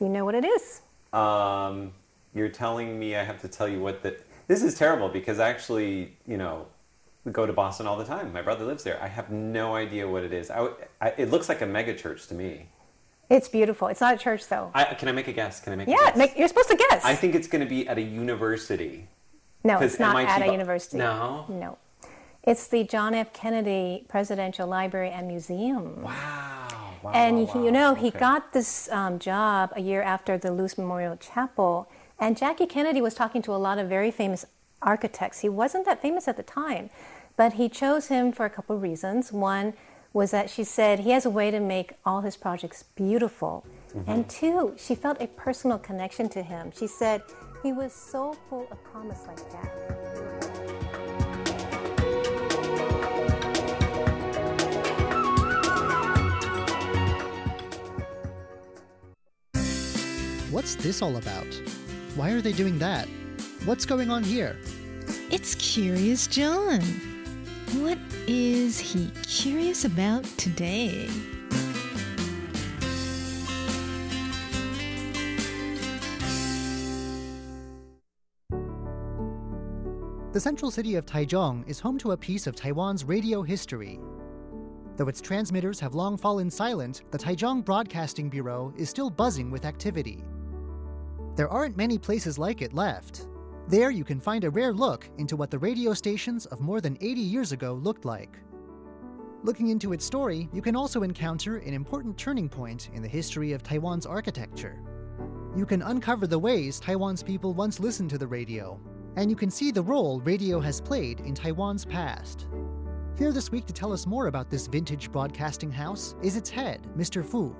You know what it is. Um, you're telling me I have to tell you what the. This is terrible because I actually, you know, we go to Boston all the time. My brother lives there. I have no idea what it is. I, I, it looks like a mega church to me. It's beautiful. It's not a church though. I, can I make a guess? Can I make? yeah, a guess? make, you're supposed to guess. I think it's going to be at a university. No, it's not MIT at a university. No? No. It's the John F. Kennedy Presidential Library and Museum. Wow. Wow And wow, wow. you know, he Okay. got this um, job a year after the Luce Memorial Chapel. And Jackie Kennedy was talking to a lot of very famous architects. He wasn't that famous at the time, but he chose him for a couple of reasons. One was that she said he has a way to make all his projects beautiful. Mm-hmm. And two, she felt a personal connection to him. She said he was so full of promise like that. What's this all about? Why are they doing that? What's going on here? It's Curious John. What is he curious about today? The central city of Taichung is home to a piece of Taiwan's radio history. Though its transmitters have long fallen silent, the Taichung Broadcasting Bureau is still buzzing with activity. There aren't many places like it left. There you can find a rare look into what the radio stations of more than 80 years ago looked like. Looking into its story, you can also encounter an important turning point in the history of Taiwan's architecture. You can uncover the ways Taiwan's people once listened to the radio, and you can see the role radio has played in Taiwan's past. Here this week to tell us more about this vintage broadcasting house is its head, Mr. Fu.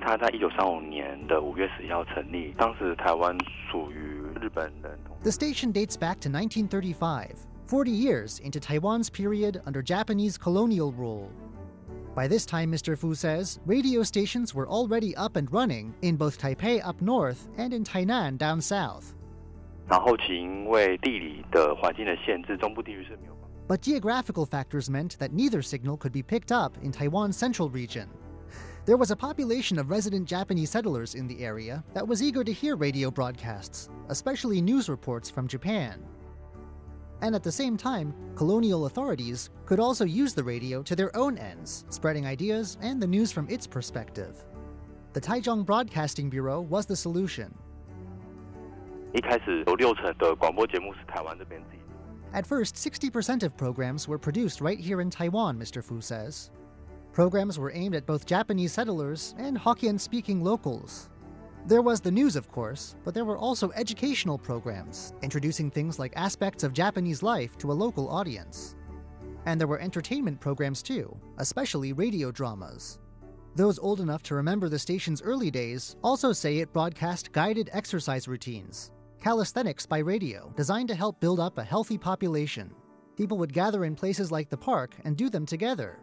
因为它在一九三五年的五月十一号成立，当时台湾属于日本人统治。 The station dates back to 1935, 40 years into Taiwan's period under Japanese colonial rule. By this time, Mr. Fu says, radio stations were already up and running in both Taipei up north and in Tainan down south. 然后其因为地理的环境的限制，中部地区是没有办法。 But geographical factors meant that neither signal could be picked up in Taiwan's central region. There was a population of resident Japanese settlers in the area that was eager to hear radio broadcasts, especially news reports from Japan. And at the same time, colonial authorities could also use the radio to their own ends, spreading ideas and the news from its perspective. The Taichung Broadcasting Bureau was the solution. At first, 60% of programs were produced right here in Taiwan, Mr. Fu says. Programs were aimed at both Japanese settlers and Hokkien speaking locals. There was the news, of course, but there were also educational programs, introducing things like aspects of Japanese life to a local audience. And there were entertainment programs too, especially radio dramas. Those old enough to remember the station's early days also say it broadcast guided exercise routines, calisthenics by radio, designed to help build up a healthy population. People would gather in places like the park and do them together.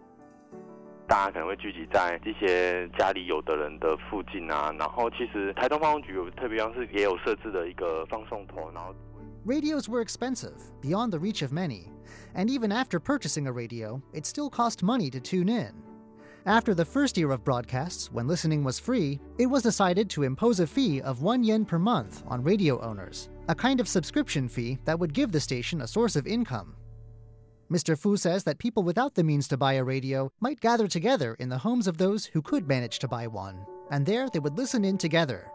大家可能会聚集在一些家里有的人的附近啊，然后其实台东放送局有特别方式也有设置的一个放送头，然后 Radios were expensive, beyond the reach of many, and even after purchasing a radio, it still cost money to tune in. After the first year of broadcasts, when listening was free, it was decided to impose a fee of 1 yen per month on radio owners, a kind of subscription fee that would give the station a source of income. Mr. Fu says that people without the means to buy a radio might gather together in the homes of those who could manage to buy one, and there they would listen in together.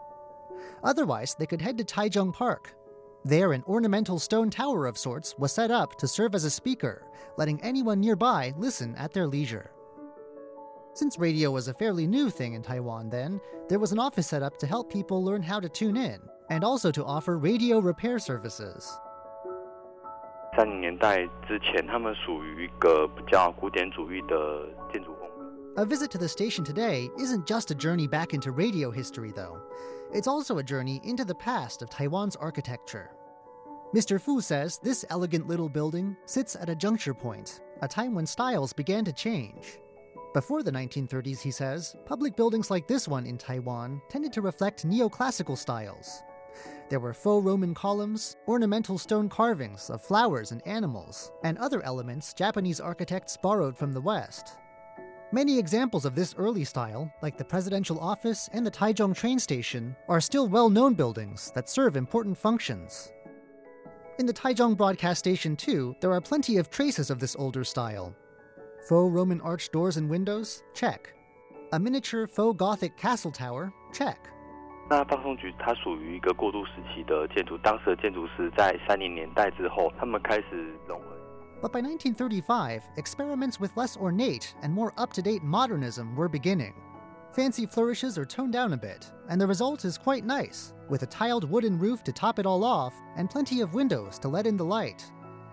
Otherwise, they could head to Taichung Park. There, an ornamental stone tower of sorts was set up to serve as a speaker, letting anyone nearby listen at their leisure. Since radio was a fairly new thing in Taiwan then, there was an office set up to help people learn how to tune in, and also to offer radio repair services. 三零年代之前，他们属于一个比较古典主义的建筑风格。 A visit to the station today isn't just a journey back into radio history, though. It's also a journey into the past of Taiwan's architecture. Mr. Fu says this elegant little building sits at a juncture point, a time when styles began to change. Before the 1930s, he says, public buildings like this one in Taiwan tended to reflect neoclassical styles. there were faux Roman columns, ornamental stone carvings of flowers and animals, and other elements Japanese architects borrowed from the West. Many examples of this early style, like the presidential office and the Taichung train station, are still well known buildings that serve important functions. In the Taichung broadcast station, too, there are plenty of traces of this older style. Faux Roman arch doors and windows? Check. A miniature faux Gothic castle tower? Check. 那放送局它属于一个过渡时期的建筑，当时的建筑师在三零年代之后，他们开始融合。But by 1935, experiments with less ornate and more up to date modernism were beginning. Fancy flourishes are toned down a bit, and the result is quite nice, with a tiled wooden roof to top it all off and plenty of windows to let in the light.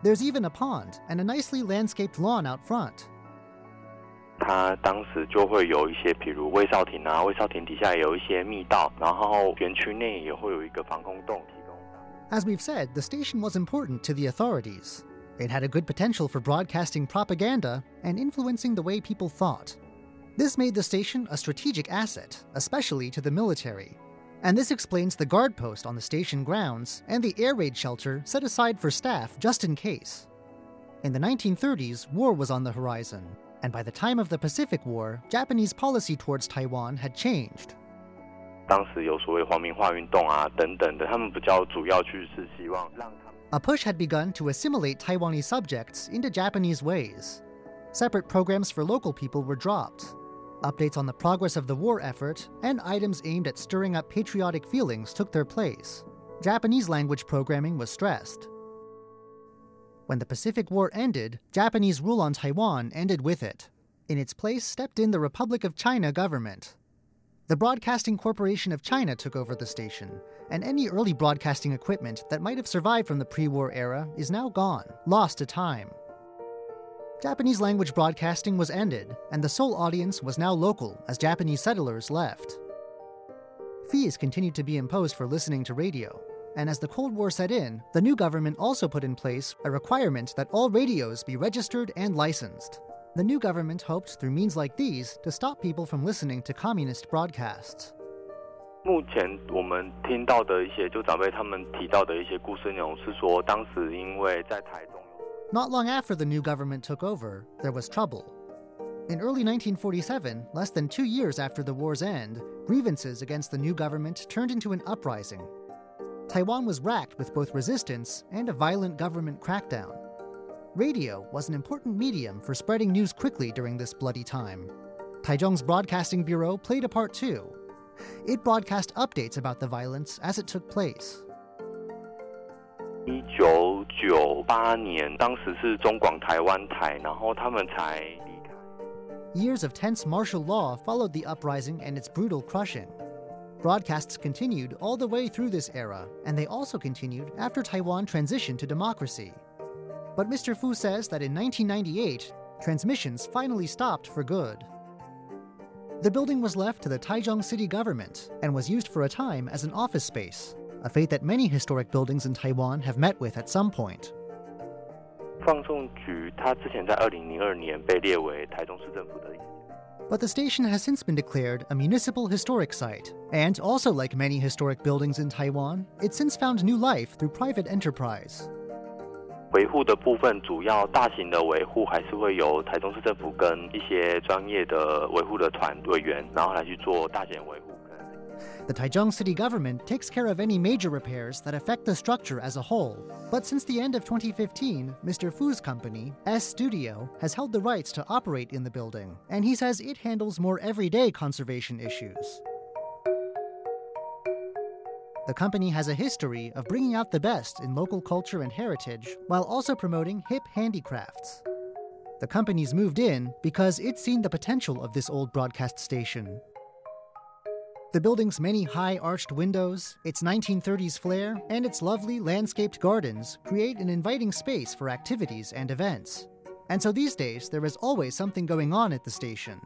There's even a pond and a nicely landscaped lawn out front. 它当时就会有一些，比如卫少亭啊，卫少亭底下也有一些密道，然后园区内也会有一个防空洞提供。As we've said, the station was important to the authorities. It had a good potential for broadcasting propaganda and influencing the way people thought. This made the station a strategic asset, especially to the military. And this explains the guard post on the station grounds and the air raid shelter set aside for staff just in case. In the 1930s, war was on the horizon, and by the time of the Pacific War, Japanese policy towards Taiwan had changed. 当时有所谓皇民化运动啊等等的，他们比较主要去是希望让他们 A push had begun to assimilate Taiwanese subjects into Japanese ways. Separate programs for local people were dropped. Updates on the progress of the war effort and items aimed at stirring up patriotic feelings took their place. Japanese language programming was stressed. When the Pacific War ended, Japanese rule on Taiwan ended with it. In its place stepped in the Republic of China government. The Broadcasting Corporation of China took over the station, and any early broadcasting equipment that might have survived from the pre war era is now gone, lost to time. Japanese language broadcasting was ended, and the sole audience was now local as Japanese settlers left. Fees continued to be imposed for listening to radio, and as the Cold War set in, the new government also put in place a requirement that all radios be registered and licensed. The new government hoped through means like these to stop people from listening to communist broadcasts. 目前我们听到的一些，就长辈他们提到的一些故事内容是说，当时因为在台中。 Not long after the new government took over, there was trouble. In early 1947, less than two years after the war's end, grievances against the new government turned into an uprising. Taiwan was racked with both resistance and a violent government crackdown. Radio was an important medium for spreading news quickly during this bloody time. Taichung's Broadcasting Bureau played a part too. It broadcast updates about the violence as it took place. 一九九八年，当时是中广台湾台，然后他们才离开。 Years of tense martial law followed the uprising and its brutal crushing. Broadcasts continued all the way through this era, and they also continued after Taiwan transitioned to democracy. But Mr. Fu says that in 1998, transmissions finally stopped for good. The building was left to the Taichung city government and was used for a time as an office space, a fate that many historic buildings in Taiwan have met with at some point. 放送局它之前在二零零二年被列为台中市政府的一个 But the station has since been declared a municipal historic site, and also like many historic buildings in Taiwan, it's since found new life through private enterprise. 维护的部分，主要大型的维护还是会由台中市政府跟一些专业的维护的团队员，然后来去做大型维护。 The Taichung city government takes care of any major repairs that affect the structure as a whole. But since the end of 2015, Mr. Fu's company, S Studio, has held the rights to operate in the building, and he says it handles more everyday conservation issues. The company has a history of bringing out the best in local culture and heritage while also promoting hip handicrafts. The company's moved in because it's seen the potential of this old broadcast station. The building's many high arched windows, its 1930s flair, and its lovely landscaped gardens create an inviting space for activities and events. And so these days, there is always something going on at the station.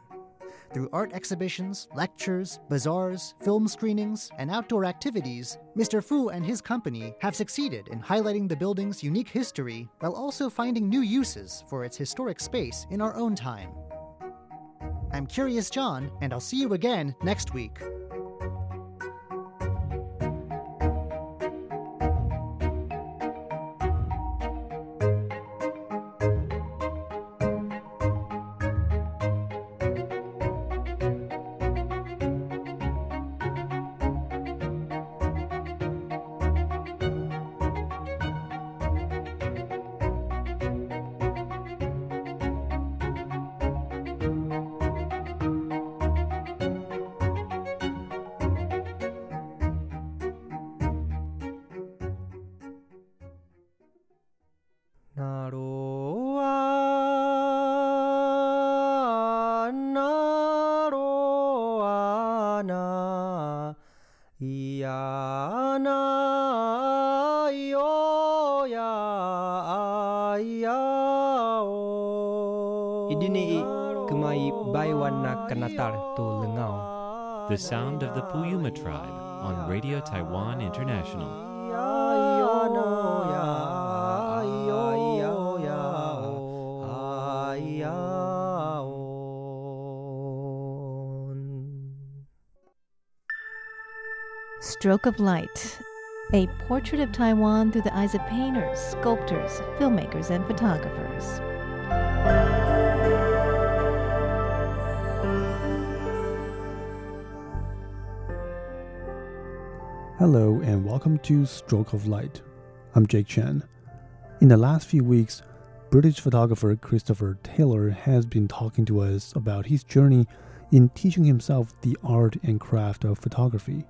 Through art exhibitions, lectures, bazaars, film screenings, and outdoor activities, Mr. Fu and his company have succeeded in highlighting the building's unique history while also finding new uses for its historic space in our own time. I'm Curious John, and I'll see you again next week. Stroke of Light, a portrait of Taiwan through the eyes of painters, sculptors, filmmakers, and photographers. Hello and welcome to Stroke of Light. I'm Jake Chen. In the last few weeks, British photographer Christopher Taylor has been talking to us about his journey in teaching himself the art and craft of photography.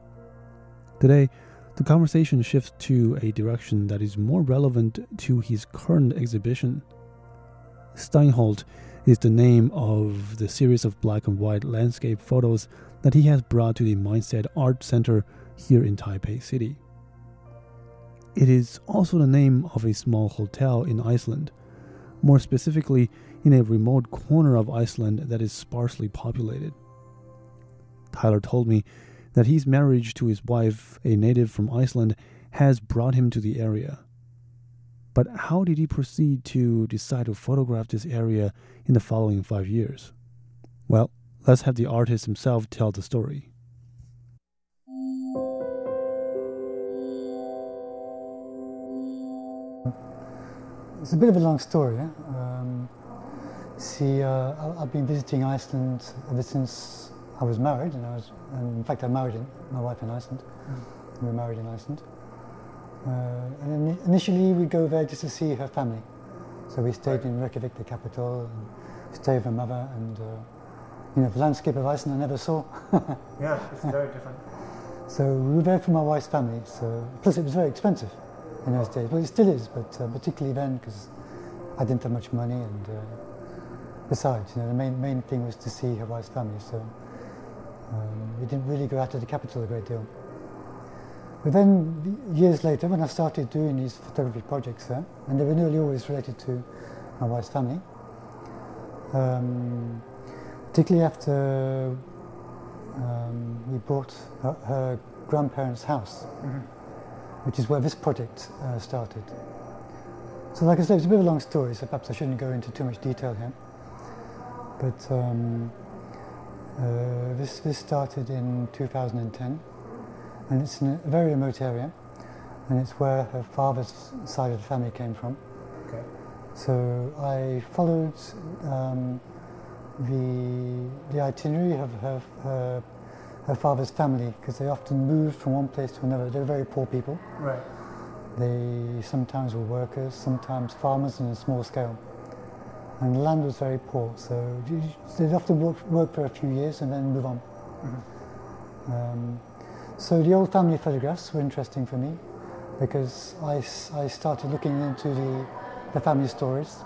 Today, the conversation shifts to a direction that is more relevant to his current exhibition. Steinholt is the name of the series of black and white landscape photos that he has brought to the Mindset Art Center here in Taipei City. It is also the name of a small hotel in Iceland, more specifically, in a remote corner of Iceland that is sparsely populated. Taylor told me that his marriage to his wife, a native from Iceland, has brought him to the area. But how did he proceed to decide to photograph this area in the following five years? Well, let's have the artist himself tell the story. It's a bit of a long story. Eh? Um, see, uh, I've been visiting Iceland ever since I was married, and I was, and in fact, I married in, my wife in Iceland. Mm. We were married in Iceland. Uh, and initially, we'd go there just to see her family. So we stayed in Reykjavik, the capital, and stayed with her mother, and uh, you know, the landscape of Iceland I never saw. yeah, it's very different. So we were there for my wife's family. So plus, it was very expensive in those days. Well, it still is, but uh, particularly then because I didn't have much money, and uh, besides, you know, the main main thing was to see her wife's family. So um, we didn't really go out to the capital a great deal. But then years later, when I started doing these photography projects there, and they were nearly always related to my wife's family, um, particularly after um, we bought her, her grandparents' house. Mm-hmm which is where this project uh, started. So, like I said, it's a bit of a long story, so perhaps I shouldn't go into too much detail here. But um, uh, this, this started in 2010, and it's in a very remote area, and it's where her father's side of the family came from. Okay. So I followed um, the, the itinerary of her, her her father's family because they often moved from one place to another. They were very poor people. Right. They sometimes were workers, sometimes farmers on a small scale. And the land was very poor, so they'd often work, work for a few years and then move on. Mm-hmm. Um, so the old family photographs were interesting for me because I, I started looking into the, the family stories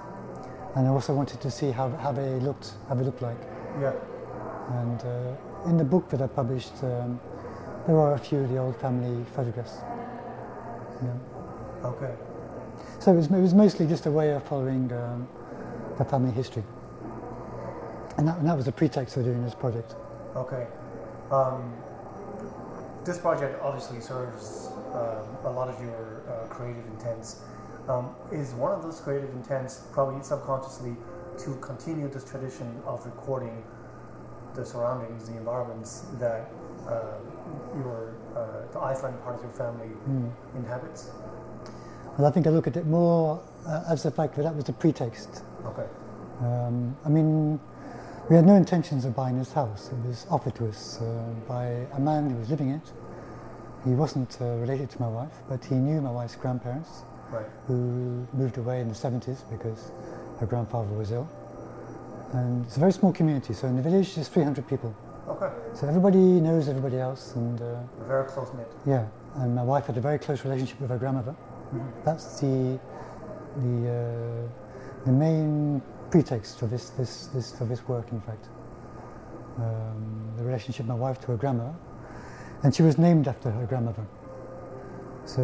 and I also wanted to see how, how they looked, how they looked like. Yeah. And uh, in the book that I published, um, there are a few of the old family photographs. Yeah. Okay. So it was, it was, mostly just a way of following um, the family history. And that, and that, was the pretext for doing this project. Okay. Um, this project obviously serves uh, a lot of your uh, creative intents. Um, is one of those creative intents probably subconsciously to continue this tradition of recording the surroundings, the environments that uh, your uh, the Iceland part of your family mm. inhabits? Well, I think I look at it more uh, as the fact that that was the pretext. Okay. Um, I mean, we had no intentions of buying this house. It was offered to us uh, by a man who was living it. He wasn't uh, related to my wife, but he knew my wife's grandparents, right. who moved away in the 70s because her grandfather was ill. And it's a very small community, so in the village there's 300 people. Okay. So everybody knows everybody else, and uh, very close knit. Yeah, and my wife had a very close relationship with her grandmother. Mm-hmm. That's the the uh, the main pretext for this this this for this work. In fact, um, the relationship of my wife to her grandmother and she was named after her grandmother. So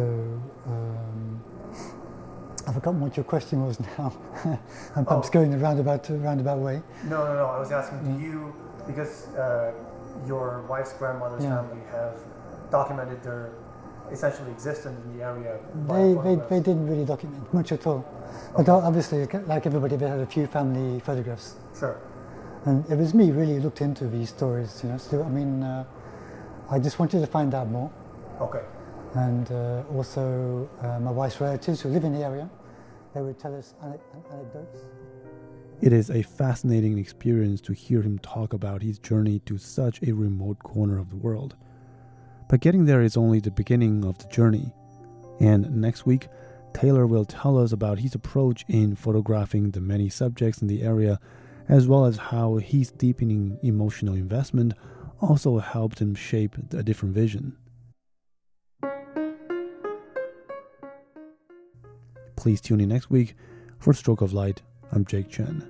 um, I've forgotten what your question was now. I'm perhaps Oh. going the roundabout roundabout way. No, no, no. I was asking, do you, because uh, your wife's grandmother's Yeah. family have documented their essentially existence in the area They, they, they didn't really document much at all. But obviously, like everybody, they had a few family photographs. Sure. And it was me really looked into these stories, you know. So, I mean, uh, I just wanted to find out more. Okay. And uh, also, uh, my wife's relatives who live in the area, they would tell us anecdotes. It is a fascinating experience to hear him talk about his journey to such a remote corner of the world. But getting there is only the beginning of the journey. And next week, Taylor will tell us about his approach in photographing the many subjects in the area, as well as how his deepening emotional investment also helped him shape a different vision. Please tune in next week for Stroke of Light. I'm Jake Chen.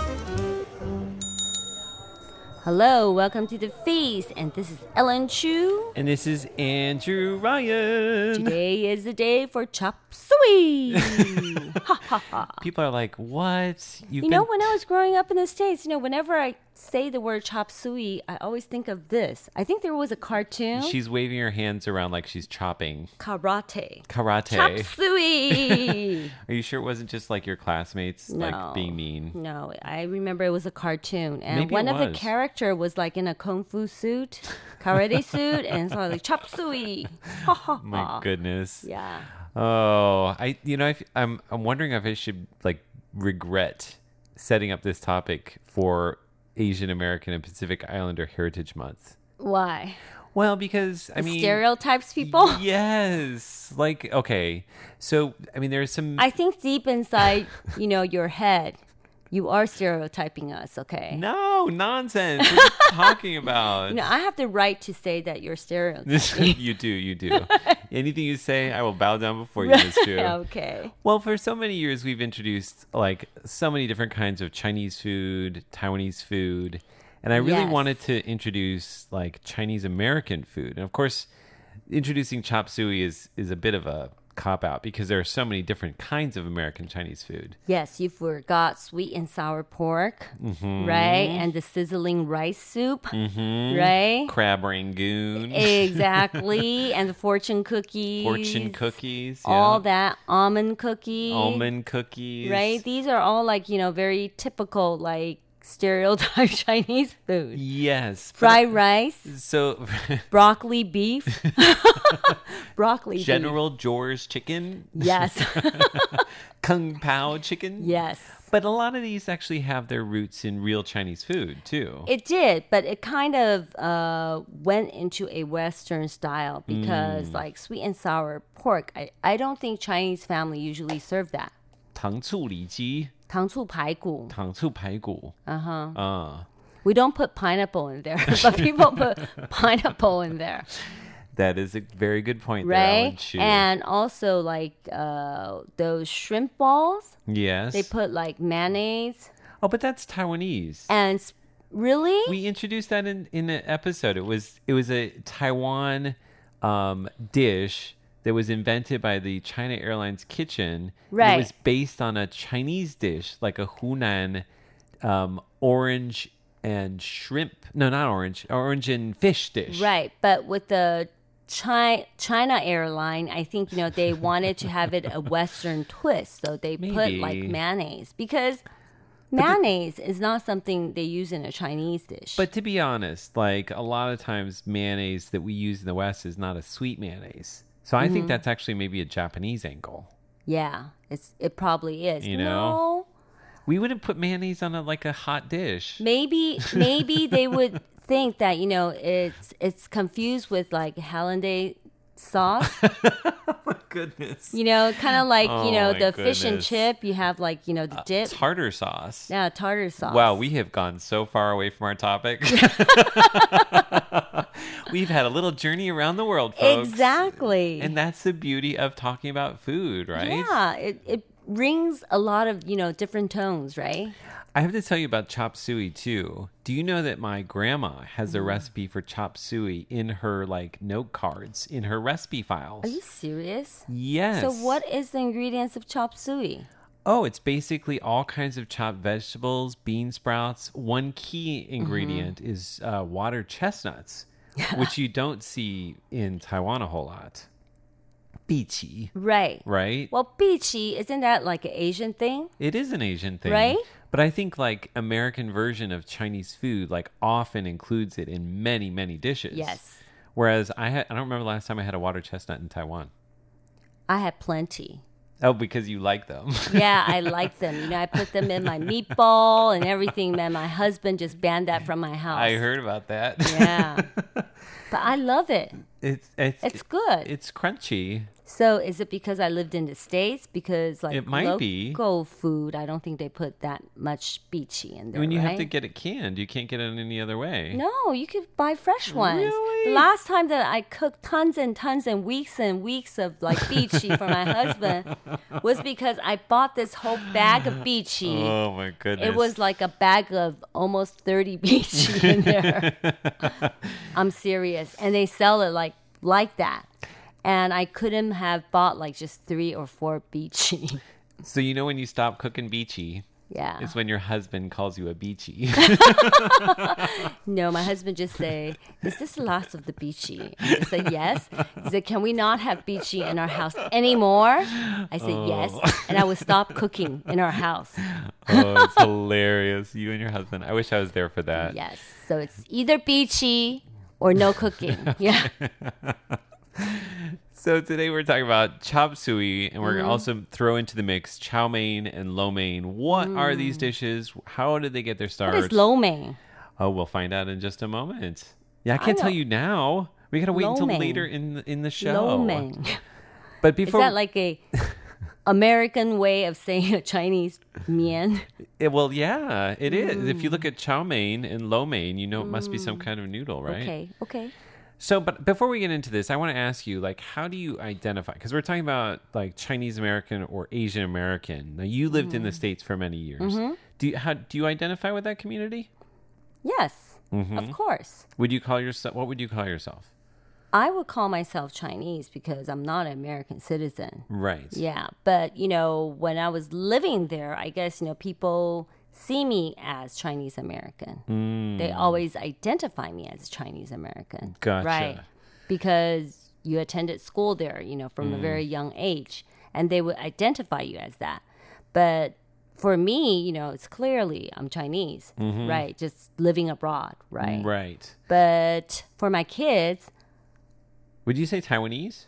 Hello, welcome to the feast, and this is Ellen Chu. And this is Andrew Ryan. Today is the day for chop suey. ha ha ha. People are like, what? You've You know, been- when I was growing up in the States, you know, whenever I say the word chop suey, I always think of this. I think there was a cartoon. She's waving her hands around like she's chopping. karate. Karate. Chop suey. Are you sure it wasn't just like your classmates No. like being mean? No, I remember it was a cartoon, and Maybe one of the character was like in a kung fu suit, karate suit, and so I was like chop suey. My goodness. Yeah. Oh, I you know I I'm I'm wondering if I should like regret setting up this topic for Asian American and Pacific Islander Heritage Month. Why? Well, because I mean stereotypes people. Yes. Like okay. So I mean there's some I think deep inside, you know, your head, you are stereotyping us. Okay. No nonsense. What are you talking about? You know, I have the right to say that you're stereotyping. you do, you do. Anything you say, I will bow down before you, Miss Chu. okay. Well, for so many years, we've introduced like so many different kinds of Chinese food, Taiwanese food, and I really Yes. wanted to introduce like Chinese American food. And of course, introducing chop suey is is a bit of a cop out because there are so many different kinds of American Chinese food. Yes, you forgot sweet and sour pork, Mhm. right? And the sizzling rice soup, Mhm. right? Crab rangoon. Exactly. and the fortune cookies. Fortune cookies. All that almond cookie. Almond cookies. Right? These are all like, you know, very typical, like stereotype Chinese food. Yes. but- Fried rice, So, broccoli beef, broccoli beef. General George chicken. Yes. Kung Pao chicken. Yes. But a lot of these actually have their roots in real Chinese food too. It did, but it kind of uh, went into a Western style because, Mm. like, sweet and sour pork, I, I don't think Chinese family usually serve that. 糖醋里脊, 糖醋排骨.糖醋排骨. Uh-huh. Uh, We don't put pineapple in there, but people put pineapple in there, that is a very good point there, Alan right? Chu. And also, like, uh, those shrimp balls, yes. they put, like, mayonnaise. oh, but that's Taiwanese. And s- really? we introduced that in in an episode. It was it was a Taiwan um, dish that was invented by the China Airlines kitchen. Right. It was based on a Chinese dish, like a Hunan um, orange and shrimp. No, not orange. Orange and fish dish. Right, but with the China, China airline, I think you know they wanted to have it a Western twist, so they put like mayonnaise because Mayonnaise is not something they use in a Chinese dish. But to be honest, like a lot of times, mayonnaise that we use in the West is not a sweet mayonnaise. So I think Mhm. that's actually maybe a Japanese angle. yeah, it's it probably is. You know? No, We wouldn't put mayonnaise on a, like a hot dish. maybe maybe they would think that you know it's it's confused with like hollandaise sauce. Goodness. You know, kind of like Oh you know oh, my the fish and chip. You have like you know the uh, dip. Tartar sauce. Yeah, tartar sauce. Wow, we have gone so far away from our topic. We've had a little journey around the world, folks. Exactly. And that's the beauty of talking about food, right? Yeah, it it rings a lot of you know different tones, right? I have to tell you about chop suey too. Do you know that my grandma has a Mm. recipe for chop suey in her like note cards in her recipe files? Are you serious? Yes. So what is the ingredients of chop suey? Oh, it's basically all kinds of chopped vegetables, bean sprouts. One key Mm-hmm. ingredient is uh, water chestnuts, which you don't see in Taiwan a whole lot. Biqi, Right. right? Well, bichi isn't that like an Asian thing? It is an Asian thing. Right? But I think like American version of Chinese food like often includes it in many, many dishes. Yes. Whereas I had I don't remember the last time I had a water chestnut in Taiwan. I had plenty. Oh, because you like them. Yeah, I like them. You know, I put them in my meatball and everything. Man, my husband just banned that from my house. I heard about that. Yeah. but I love it. It's it's It's good. It's crunchy. So is it because I lived in the States? Because like It might be. local food, I don't think they put that much beachy in there. when you have to get it canned, you can't get it any other way. No, you could buy fresh ones. The last time that I cooked tons and tons and weeks and weeks of like beachy for my husband was because I bought this whole bag of beachy. Oh my goodness. It was like a bag of almost 30 beachy in there. I'm serious. And they sell it like like that. And I couldn't have bought like just three or four beachy. So you know when you stop cooking beachy, Yeah. it's when your husband calls you a beachy. No, my husband just say, "Is this the last of the beachy?" I said, "Yes." He said, "Can we not have beachy in our house anymore?" I said, oh. "Yes," Oh. and I would stop cooking in our house. oh, it's hilarious. You and your husband. I wish I was there for that. Yes, so it's either beachy or no cooking. Yeah. So today we're talking about chop suey, and we're Mhm. also throw into the mix chow mein and lo mein. What are these dishes? How did they get their start? Mm. What is lo mein? Oh, we'll find out in just a moment. Yeah, I I can't tell you now. We gotta wait Lo until mein. later in the, in the show. Lo mein. But Is before that like a American way of saying a Chinese mian? it, well, yeah, it is. If you look at chow mein and lo mein, you know it must be some kind of noodle, right? Mm. Okay. Okay. So, but before we get into this, I want to ask you, like, how do you identify? Because we're talking about like Chinese American or Asian American. Now, you lived in the Mhm. states for many years. Mhm. Do you how do you identify with that community? Yes. Mhm. Of course. Would you call yourself? What would you call yourself? I would call myself Chinese because I'm not an American citizen. Right. Yeah, but you know, when I was living there, I guess you know people see me as Chinese American. They Mm. always identify me as Chinese American. Gotcha. Right. Because you attended school there, you know, from a Mm. very young age, and they would identify you as that. But for me, you know, it's clearly I'm Chinese, Mhm. right? Just living abroad, right? Right. But for my kids, Would you say Taiwanese?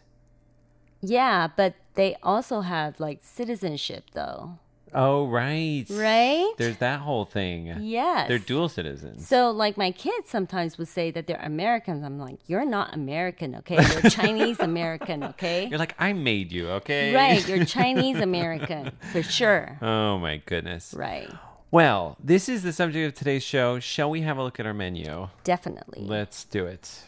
yeah, but they also have like citizenship though. Oh, right. Right? There's that whole thing. Yes. They're dual citizens. So, like, my kids sometimes would say that they're Americans. I'm like, you're not American, okay? You're Chinese American, okay? You're like, I made you, okay? Right, you're Chinese American for sure. Oh my goodness. Right. Well, this is the subject of today's show. Shall we have a look at our menu? Definitely. Let's do it.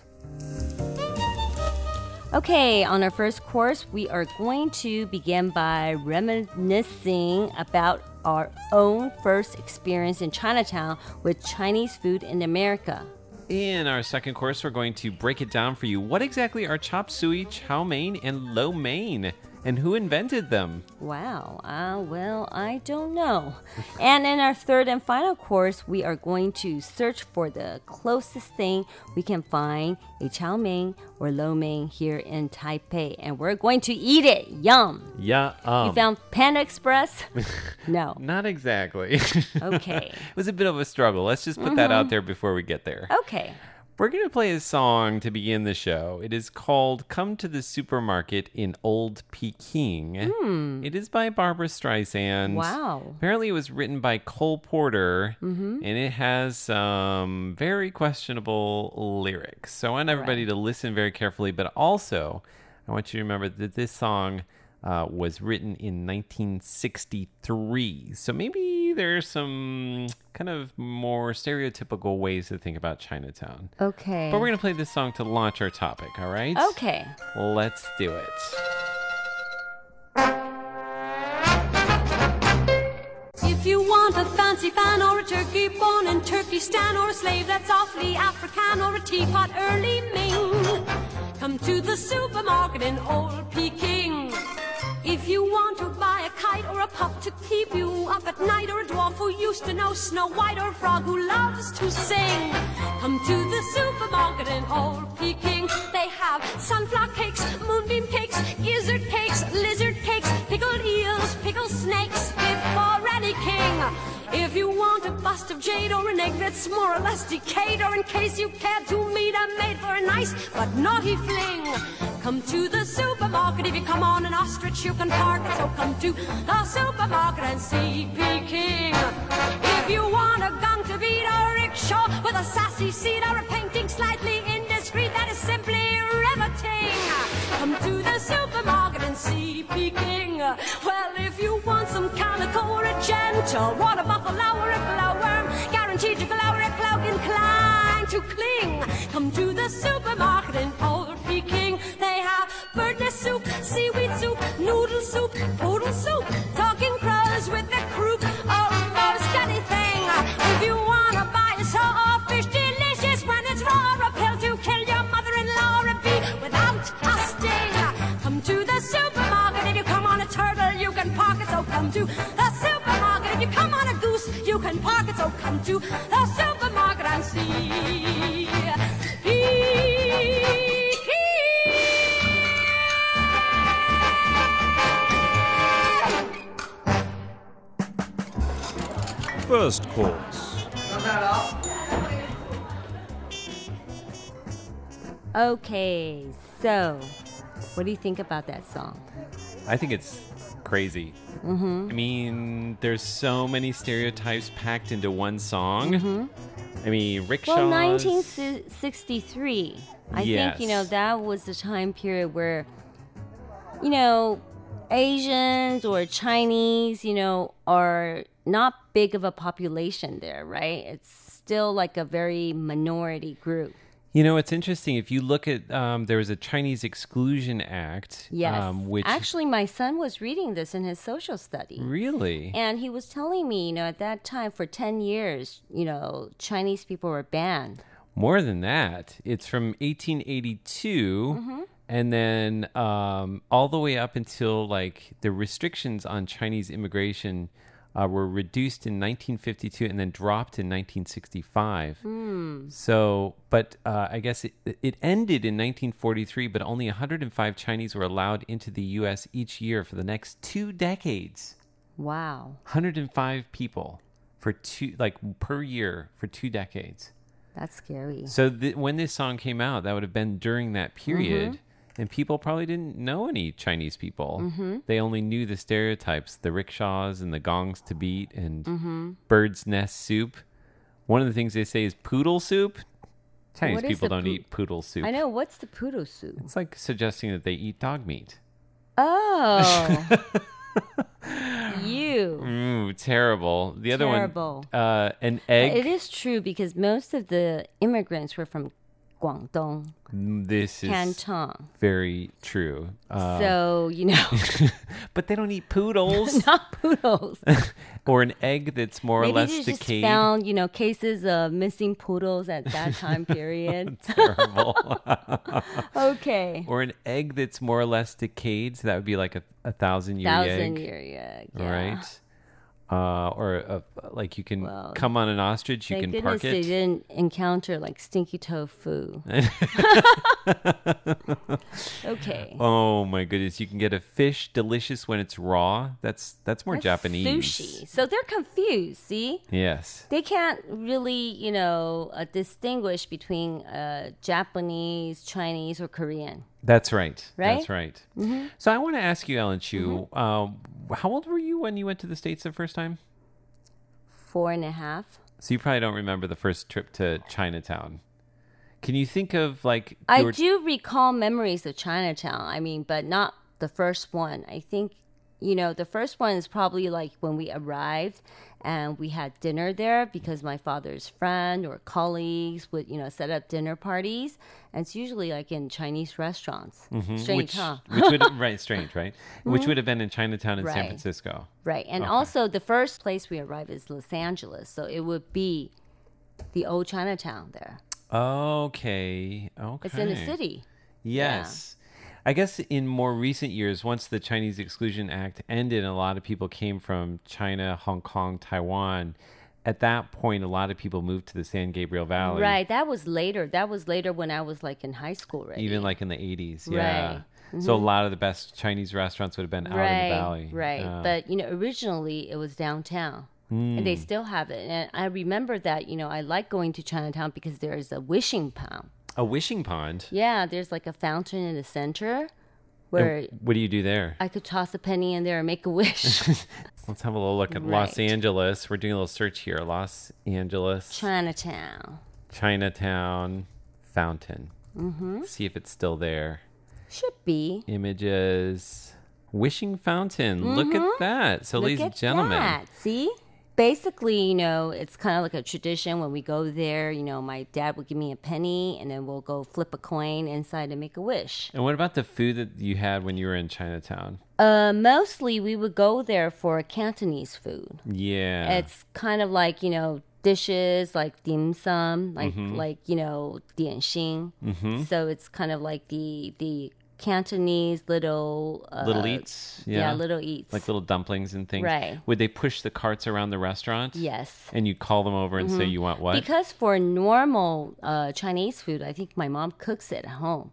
Okay, on our first course, we are going to begin by reminiscing about our own first experience in Chinatown with Chinese food in America. In our second course, we're going to break it down for you. What exactly are chop suey, chow mein, and lo mein? And who invented them? Wow. Uh, well, I don't know. and in our third and final course, we are going to search for the closest thing we can find a chow mein or lo mein here in Taipei. And we're going to eat it. Yum. Yeah. Um, you found Panda Express? no. Not exactly. Okay. it was a bit of a struggle. Let's just put that out there before we get there. Okay. We're going to play a song to begin the show. It is called Come to the Supermarket in Old Peking. It is by Barbra Streisand. Wow. Apparently, it was written by Cole Porter, Mhm. and it has some very questionable lyrics. So I want everybody to listen very carefully, but also I want you to remember that this song uh, was written in 1963. So maybe there's some kind of more stereotypical ways to think about Chinatown. Okay. But we're going to play this song to launch our topic, all right? Okay. Let's do it. If you want a fancy fan or a turkey born in Turkestan or a slave that's awfully African or a teapot early Ming, come to the supermarket in Old Peking. If you want to buy a kite or a pup to keep you up at night or a dwarf who used to know Snow White or a frog who loves to sing, come to the supermarket in Old Peking. They have sunflower cakes, moonbeam cakes, gizzard cakes, lizard cakes, pickled eels, pickled snakes, fit any king. If you want a bust of jade or an egg that's more or less decayed, or in case you care to meet a maid for a nice but naughty fling, come to the supermarket. If you come on an ostrich, you can park it. So come to the supermarket and see Peking. If you want a gung to beat a rickshaw with a sassy seat or a painting slightly indiscreet, that is simply riveting. Come to the supermarket and see Peking. Well, if you want some calico or a gentle water buffalo or a glowworm, guaranteed to glow or a cloak inclined to cling. Come to the supermarket in seaweed soup, noodle soup, poodle soup, talking crows with the croup, almost anything. If you wanna buy a sawfish delicious when it's raw, a pill to kill your mother-in-law, a bee without a sting. Come to the supermarket. If you come on a turtle, you can park it. So come to the supermarket. If you come on a goose, you can park it. So come to First course. Okay. So, what do you think about that song? I think it's crazy. Mhm. I mean, there's so many stereotypes packed into one song. Mhm. I mean, rickshaws. Well, 1963. I think, you know, that was the time period where, you know, Asians or Chinese, you know, are not big of a population there, right? It's still like a very minority group. You know, it's interesting. If you look at, um, there was a Chinese Exclusion Act, Yes. um, which Actually, my son was reading this in his social study. really, And he was telling me, you know, at that time for 10 years, you know, Chinese people were banned. more than that, it's from 1882, Mm-hmm. and then um, all the way up until like the restrictions on Chinese immigration uh, were reduced in 1952 and then dropped in 1965. Hmm. So, but uh, I guess it, it ended in 1943, but only 105 Chinese were allowed into the U.S. each year for the next two decades. Wow. 105 people for two, like per year for two decades. That's scary. So th- when this song came out, that would have been during that period, Mhm. And people probably didn't know any Chinese people. Mhm. They only knew the stereotypes, the rickshaws and the gongs to beat, and Mhm. bird's nest soup. One of the things they say is poodle soup. Chinese What people don't poo- eat poodle soup. I know. What's the poodle soup? It's like suggesting that they eat dog meat. Oh. you. Ooh, terrible. The Terrible. other one, uh, an egg. It is true because most of the immigrants were from Guangdong, This is Canton. very true. Um, So, you know. but they don't eat poodles. Not poodles. or an egg that's more Maybe or less they just decayed. found, you know, cases of missing poodles at that time period. Terrible. okay. Or an egg that's more or less decayed. So that would be like a, a thousand year Thousand egg. year egg, yeah. Right. Uh, or a, like you can come on an ostrich, you can park they it. didn't encounter like stinky tofu. okay. Oh my goodness! You can get a fish delicious when it's raw. That's that's more That's Japanese. Sushi. So they're confused, see? Yes. They can't really, you know, uh, distinguish between uh, Japanese, Chinese, or Korean. That's right. Right? That's right. Mhm. So I want to ask you, Ellen Chu, Mm-hmm. um, how old were you when you went to the states the first time? Four and a half. So you probably don't remember the first trip to Chinatown. Can you think of like I your- do recall memories of Chinatown. I mean, but not the first one. I think, you know, the first one is probably like when we arrived and we had dinner there because my father's friend or colleagues would, you know, set up dinner parties. And it's usually like in Chinese restaurants. Mhm. Strange, which, huh? which would right strange, right? Which Mhm. would have been in Chinatown in San Francisco. Right. And Okay. also, the first place we arrive is Los Angeles. So it would be the old Chinatown there. Okay. Okay. It's in the city. Yes. I guess in more recent years, once the Chinese Exclusion Act ended a lot of people came from China, Hong Kong, Taiwan, at that point, a lot of people moved to the San Gabriel Valley. Right. That was later. That was later when I was like in high school, right? Even like in the 80s. Yeah. Right. So a Mhm. lot of the best Chinese restaurants would have been out right, in the valley. Right. Yeah. But, you know, originally it was downtown. And they Mm. still have it. And I remember that, you know, I like going to Chinatown because there is a wishing pond. A wishing pond. Yeah, there's like a fountain in the center And where what do you do there? I could toss a penny in there and make a wish. Let's have a little look at Los Angeles. We're doing a little search here. Los Angeles, Chinatown. Chinatown fountain. Mm-hmm. See if it's still there. Should be. Images. Wishing fountain. Look at Mhm. that. So, Look ladies and gentlemen, that. See? Basically, you know, it's kind of like a tradition when we go there. You know, my dad would give me a penny and then we'll go flip a coin inside and make a wish. and what about the food that you had when you were in Chinatown? Uh, mostly we would go there for Cantonese food. Yeah. It's kind of like, you know, dishes like dim sum, like, Mhm. like you know, 点心. Mhm. So it's kind of like the, the Cantonese little... Uh, little eats. Yeah. little eats. Like little dumplings and things. Right. Would they push the carts around the restaurant? Yes. And you call them over and say Mhm. you want what? Because for normal uh, Chinese food, I think my mom cooks it at home.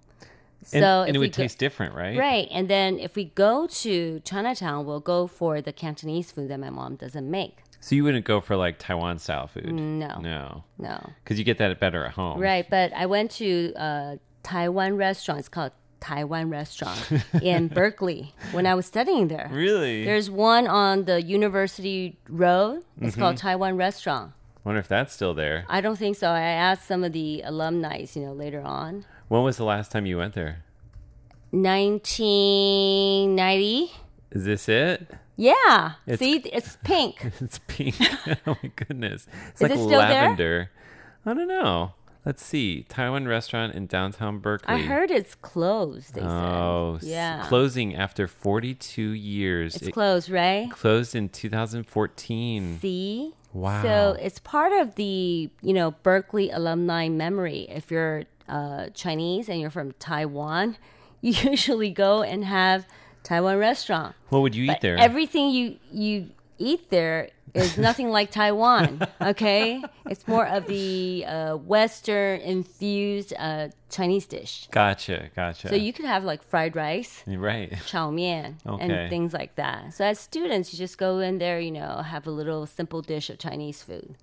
So and, it would go- taste different, right? Right. And then if we go to Chinatown, we'll go for the Cantonese food that my mom doesn't make. So you wouldn't go for like Taiwan style food? No. No. No. Because you get that better at home. Right. But I went to a Taiwan restaurant. It's called Taiwan Restaurant in Berkeley when I was studying there. Really? There's one on the University Road. It's called Mhm. Taiwan Restaurant. Wonder if that's still there. I don't think so. I asked some of the alumni, you know, later on. When was the last time you went there? 1990. Is this it? Yeah. It's- See, it's pink. it's pink. oh my goodness. It's Is like it still there? lavender. I don't know. Let's see. Taiwan restaurant in downtown Berkeley. I heard it's closed. They oh, said. Yeah. closing after 42 years. It's It closed, right? Closed in 2014. See? Wow. So it's part of the, you know, Berkeley alumni memory. If you're uh, Chinese and you're from Taiwan, you usually go and have Taiwan restaurant. What would you eat there? Everything you you eat there is nothing like Taiwan. Okay, it's more of the uh, Western infused uh, Chinese dish. Gotcha, gotcha. So you could have like fried rice, right. chow mein, Okay. and things like that. So as students, you just go in there, you know, have a little simple dish of Chinese food.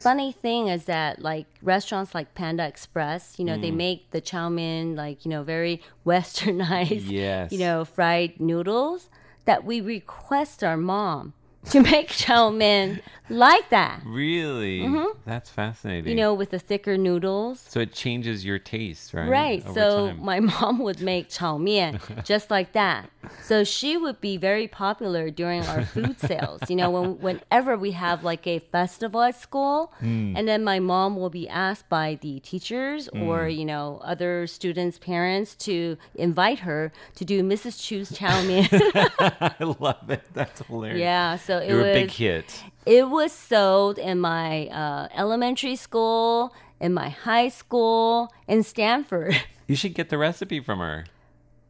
Funny thing is that like restaurants like Panda Express, you know, they Mm. make the chow mein like, you know, very westernized, Yes. you know, fried noodles that we request our mom to make chow mein like that. Really? Mhm. That's fascinating. You know, with the thicker noodles. so it changes your taste, right? Right. over So time. my mom would make chow mein just like that. So she would be very popular during our food sales. You know, when whenever we have like a festival at school, Mm. and then my mom will be asked by the teachers or Mm. you know other students' parents to invite her to do Mrs. Chu's chow mein. I love it. That's hilarious. Yeah, so it You're a big was- hit. It was sold in my uh, elementary school, in my high school, in Stanford. You should get the recipe from her.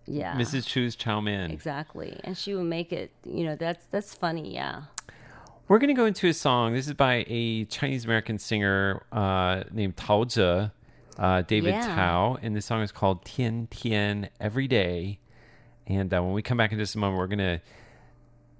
Yeah. Mrs. Chu's chow mein. Exactly. And she would make it, you know, that's that's funny, yeah. We're going to go into a song. This is by a Chinese American singer uh, named Tao Zhe, uh, David Yeah. Tao. And this song is called Tian Tian Every Day. And uh, when we come back in just a moment, we're going to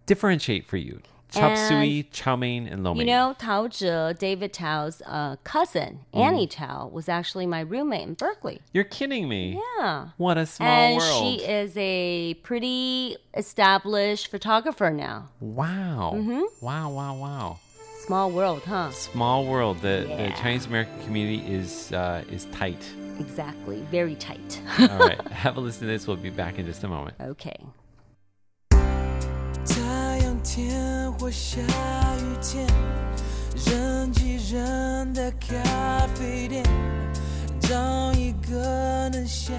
differentiate for you chop suey, chow mein, and lo mein. You know, Tao Zhe, David Tao's uh, cousin, Mm. Annie Tao, was actually my roommate in Berkeley. You're kidding me. Yeah. What a small and world. she is a pretty established photographer now. Wow. Mhm. Wow, wow, wow. Small world, huh? Small world. The, Yeah. the Chinese American community is uh, is tight. Exactly. Very tight. All right. Have a listen to this. We'll be back in just a moment. Okay. 或下雨天，人挤人的咖啡店，找一个能想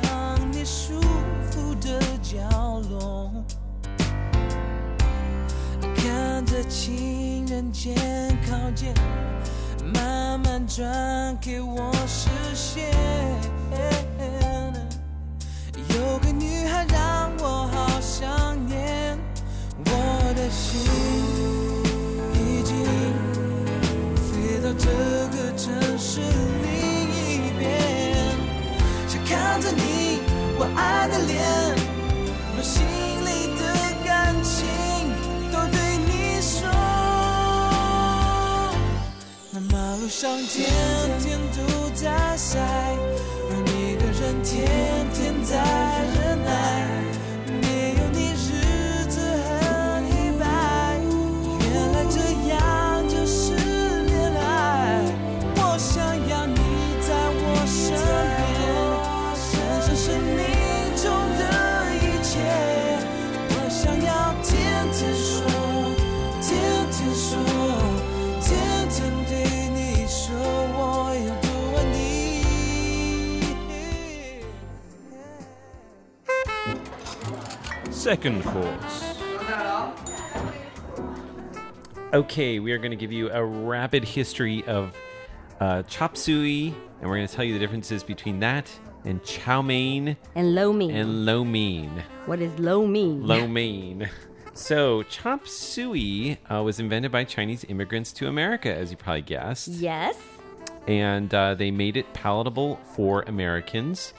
你舒服的角落，看着情人肩靠近，慢慢转给我视线。有个女孩让是另一边，想看着你我爱的脸，把心里的感情都对你说。那马路上天天都在塞，而你的人天天在 Second course. Okay, we are going to give you a rapid history of uh, chop suey, and we're going to tell you the differences between that and chow mein And lo mein. and lo mein. What is lo mein? Lo mein. So, chop suey uh, was invented by Chinese immigrants to America, as you probably guessed. Yes. and uh, they made it palatable for Americans.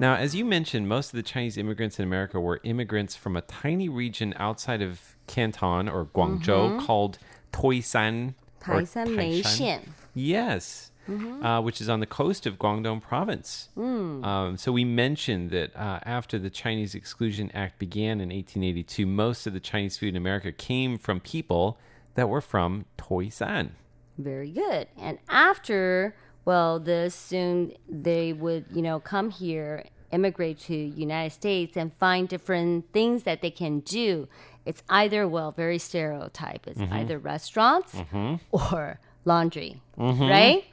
Now, as you mentioned, most of the Chinese immigrants in America were immigrants from a tiny region outside of Canton or Guangzhou mm-hmm. called Toisan. Taishan Meishan. Yes. Mm-hmm. Uh, which is on the coast of Guangdong province. Mm. Um, so, we mentioned that uh, after the Chinese Exclusion Act began in 1882, most of the Chinese food in America came from people that were from Toisan. Very good. And after well, this soon they would, you know, come here, immigrate to United States and find different things that they can do. It's either, well, very stereotype. It's Mhm. either restaurants Mhm. or laundry, Mhm. right?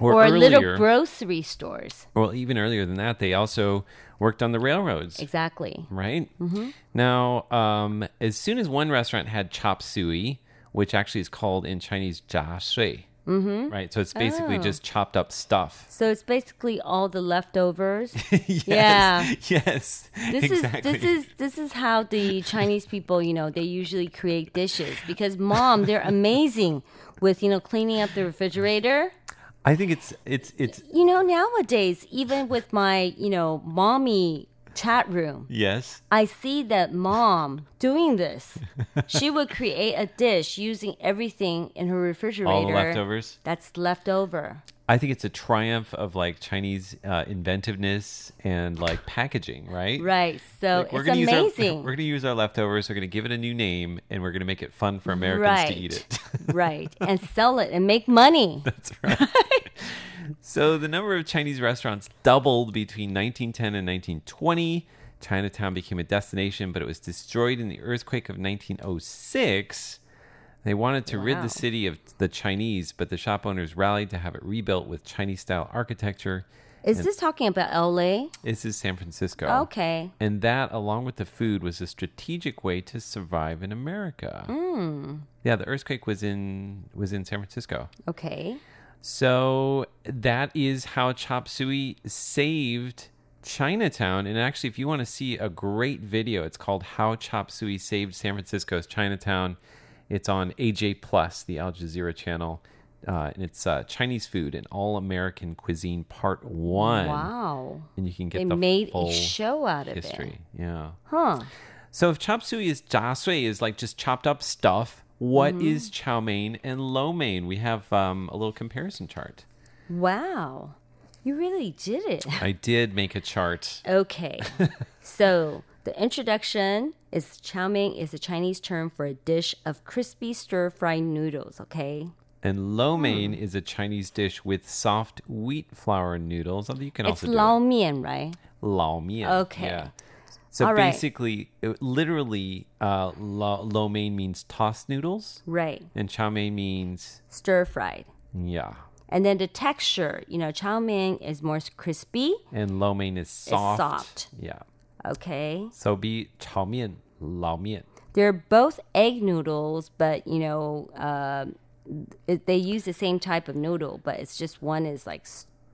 Or little earlier- grocery stores. Well, even earlier than that, they also worked on the railroads. Exactly. Right? Mhm. Now, um, as soon as one restaurant had chop suey, which actually is called in Chinese jia shui, Mhm. right? So it's basically Oh. just chopped up stuff. So it's basically all the leftovers. yes. Yeah. Yes. This exactly. is this is this is how the Chinese people, you know, they usually create dishes because mom, they're amazing with, you know, cleaning up the refrigerator. I think it's it's it's You know, nowadays, even with my, you know, mommy chat room, yes. I see that mom doing this. she would create a dish using everything in her refrigerator leftovers? that's leftover. I think it's a triumph of like Chinese uh, inventiveness and like packaging, right? Right. So Like, we're it's gonna use our- amazing. we're going to use our leftovers. We're going to give it a new name, and we're going to make it fun for Americans to eat it. right. And sell it and make money. That's right. So the number of Chinese restaurants doubled between 1910 and 1920. Chinatown became a destination, but it was destroyed in the earthquake of 1906. They wanted to rid the city of the Chinese, but the shop owners rallied to have it rebuilt with Chinese style architecture. Is And this talking about LA? This is San Francisco. Okay. And that, along with the food, was a strategic way to survive in America. Mm. Yeah, the earthquake was in was in San Francisco. Okay. So that is how Chop Suey saved Chinatown. And actually, if you want to see a great video, it's called How Chop Suey Saved San Francisco's Chinatown. It's on AJ Plus, the Al Jazeera channel. Uh, and it's uh, Chinese food and all American cuisine part one. Wow. And you can get They the made a show out of it. history. Yeah. Huh. So if chop suey is jia sui is like just chopped up stuff, what Mhm. is chow mein and lo mein? We have um, a little comparison chart. Wow. You really did it. I did make a chart. Okay. so the introduction is chow mein is a Chinese term for a dish of crispy stir fried noodles. Okay. And lo mein is a Chinese dish with soft wheat flour noodles. Although you can It's also do lao mian, right? lao mian. Okay. Yeah. So All right. basically, it- literally, uh, lo, lo mein means tossed noodles. Right. And chow mein means Stir fried. yeah. And then the texture, you know, chow mein is more crispy. And lo mein is soft. soft. Yeah. Okay. So be chow mian, lao mian. They're both egg noodles, but you know, it, they use the same type of noodle, but it's just one is like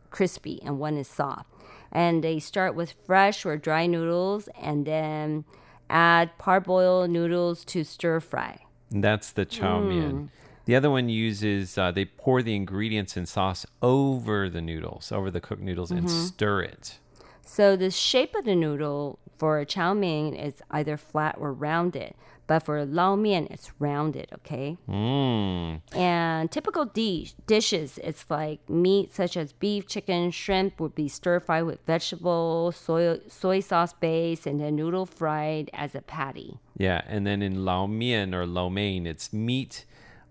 crispy and one is soft. And they start with fresh or dry noodles, and then add parboiled noodles to stir fry. That's the chow Mm. mein. The other one uses uh, they pour the ingredients and sauce over the noodles, over the cooked noodles, and Mhm. stir it. So the shape of the noodle for a chow mein is either flat or rounded, but for lao mian it's rounded. Okay. Mm. And typical dish, dishes, it's like meat such as beef, chicken, shrimp would be stir fried with vegetables, soy, soy sauce base, and then noodle fried as a patty. Yeah, and then in lao mian or lo mein, it's meat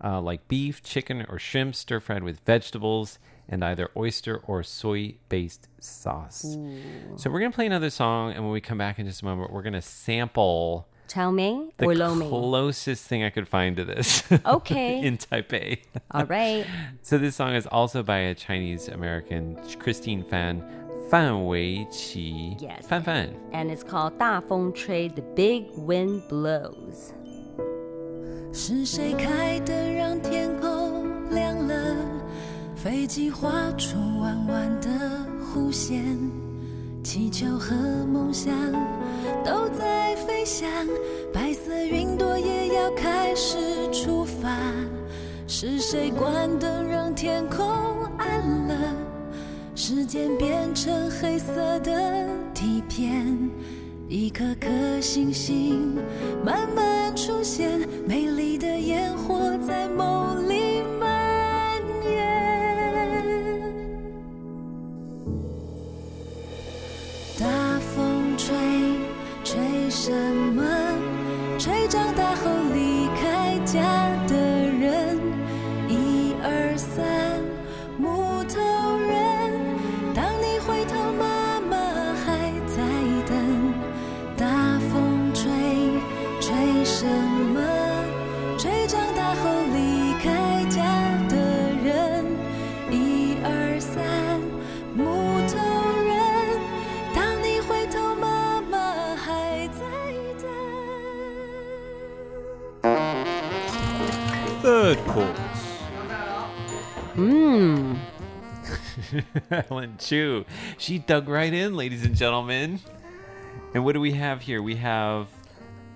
uh, like beef, chicken, or shrimp stir fried with vegetables and either oyster or soy based sauce. So we're gonna play another song, and when we come back in just a moment, we're gonna sample Chow mein the or lo mein? closest thing I could find to this. Okay. in Taipei. All right. So this song is also by a Chinese American Christine Fan, Fan Wei Qi. Yes. Fan Fan. And it's called 大风吹, The Big Wind Blows. 是谁开灯让天空亮了？飞机画出弯弯的弧线， 气球和梦想都在飞翔，白色云朵也要开始出发。是谁关灯让天空暗了？时间变成黑色的底片。一颗颗星星慢慢出现，美丽的烟火在梦里什么？Chorus. Mmm. Ellen Chu. She dug right in, ladies and gentlemen. And what do we have here? We have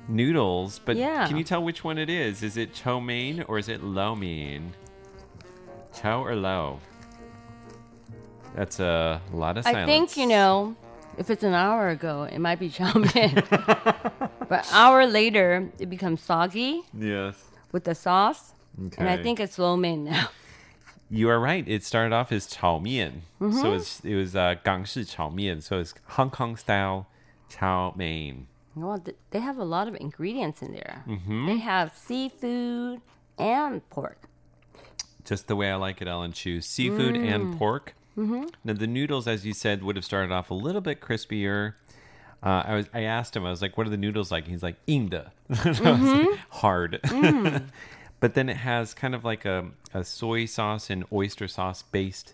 noodles, but Yeah. can you tell which one it is? Is it chow mein or is it lo mein? Chow or lo? That's a lot of silence. I think, you know, if it's an hour ago, it might be chow mein. but hour later, it becomes soggy Yes. with the sauce. Okay. And I think it's lo mein now. You are right. It started off as chao mian, mm-hmm. so it's, it was uh, gang shi chao mian, so it's Hong Kong style chao mein. Well, they have a lot of ingredients in there. Mm-hmm. They have seafood and pork. Just the way I like it, Ellen Chu. Seafood mm. and pork. Mm-hmm. Now the noodles, as you said, would have started off a little bit crispier. Uh, I was I asked him, I was like, "What are the noodles like?" He's like, "Inda mm-hmm. like, hard. Mm. but then it has kind of like a, a soy sauce and oyster sauce based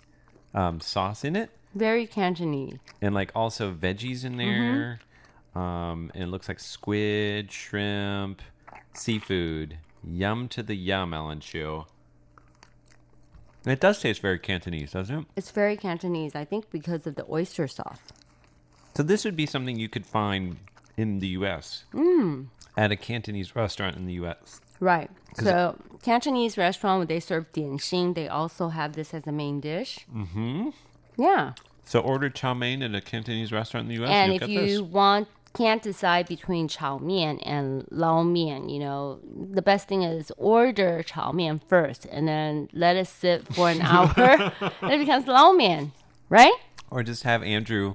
um, sauce in it, Very Cantonese. and like also veggies in there. Um, and it looks like squid, shrimp, seafood. Yum to the yum, Ellen Chu. And it does taste very Cantonese, doesn't it? It's very Cantonese, I think, because of the oyster sauce. So this would be something you could find in the U.S. Mm. at a Cantonese restaurant in the U.S. Right. So, Cantonese restaurant, they serve dianxin, they also have this as a main dish. Mm-hmm. Yeah. So order chow mein at a Cantonese restaurant in the U.S. and you'll if you this. want can't decide between chao mein and lao mein, you know, the best thing is order chao mein first and then let it sit for an hour and it becomes lao mein, right? or just have Andrew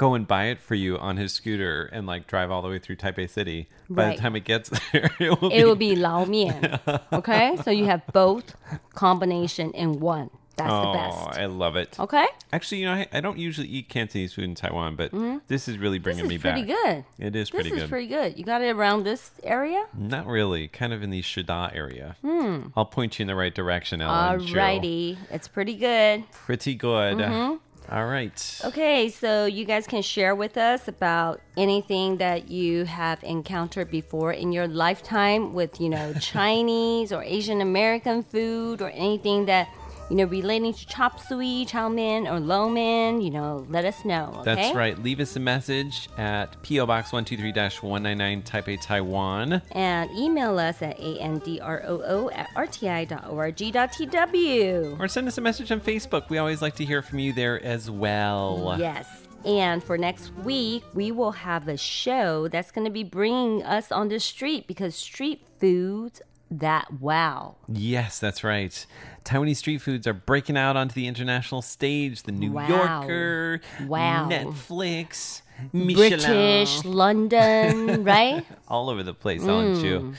go and buy it for you on his scooter and like drive all the way through Taipei City. By Right. the time it gets there, it will it be will be lao mian. Okay? So you have both combination in one. That's oh, the best. Oh, I love it. Okay? Actually, you know, I, I don't usually eat Cantonese food in Taiwan, but Mhm. this is really bringing This me is pretty back. good. It is This pretty is good. pretty good. You got it around this area? Not really. Kind of in the Shida area. Hmm. I'll point you in the right direction, Ellen. Alrighty. It's pretty good. Pretty good. Mhm. All right. Okay, so you guys can share with us about anything that you have encountered before in your lifetime with, you know, Chinese or Asian American food or anything that, you know, relating to chop suey, chow mein, or lo mein, you know, let us know. Okay? That's right. Leave us a message at PO Box 123 199 Taipei, Taiwan. And email us at androo at rti.org.tw. Or send us a message on Facebook. We always like to hear from you there as well. Yes. And for next week, we will have a show that's going to be bringing us on the street because street foods that wow. Yes, that's right. Taiwanese street foods are breaking out onto the international stage. The New Wow. Yorker, Wow. Netflix, Michelin. British, London, right? all over the place, aren't you?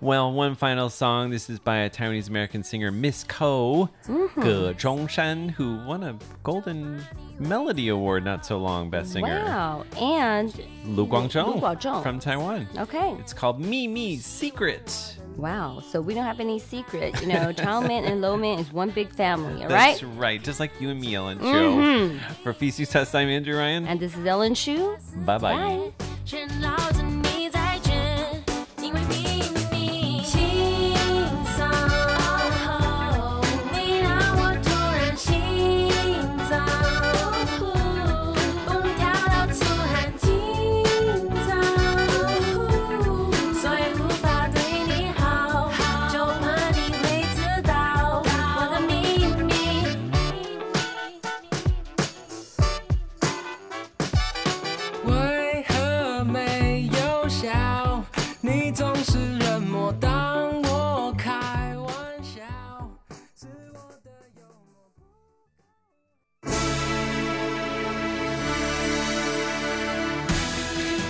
Well, one final song. This is by a Taiwanese American singer, Miss Ko, Mhm. Ge Zhongshan, who won a Golden Melody Award not so long, Best Singer. Wow. And Lu Guangzhong, Lu Guangzhong. from Taiwan. Okay. It's called Me Me Secret. Wow. So we don't have any secret. You know, chow mein and lo mein is one big family, all That's right? right. Just like you and me, Ellen Chu. Mhm. For Feast You Test, I'm Andrew Ryan. And this is Ellen Chu. Bye bye. Bye.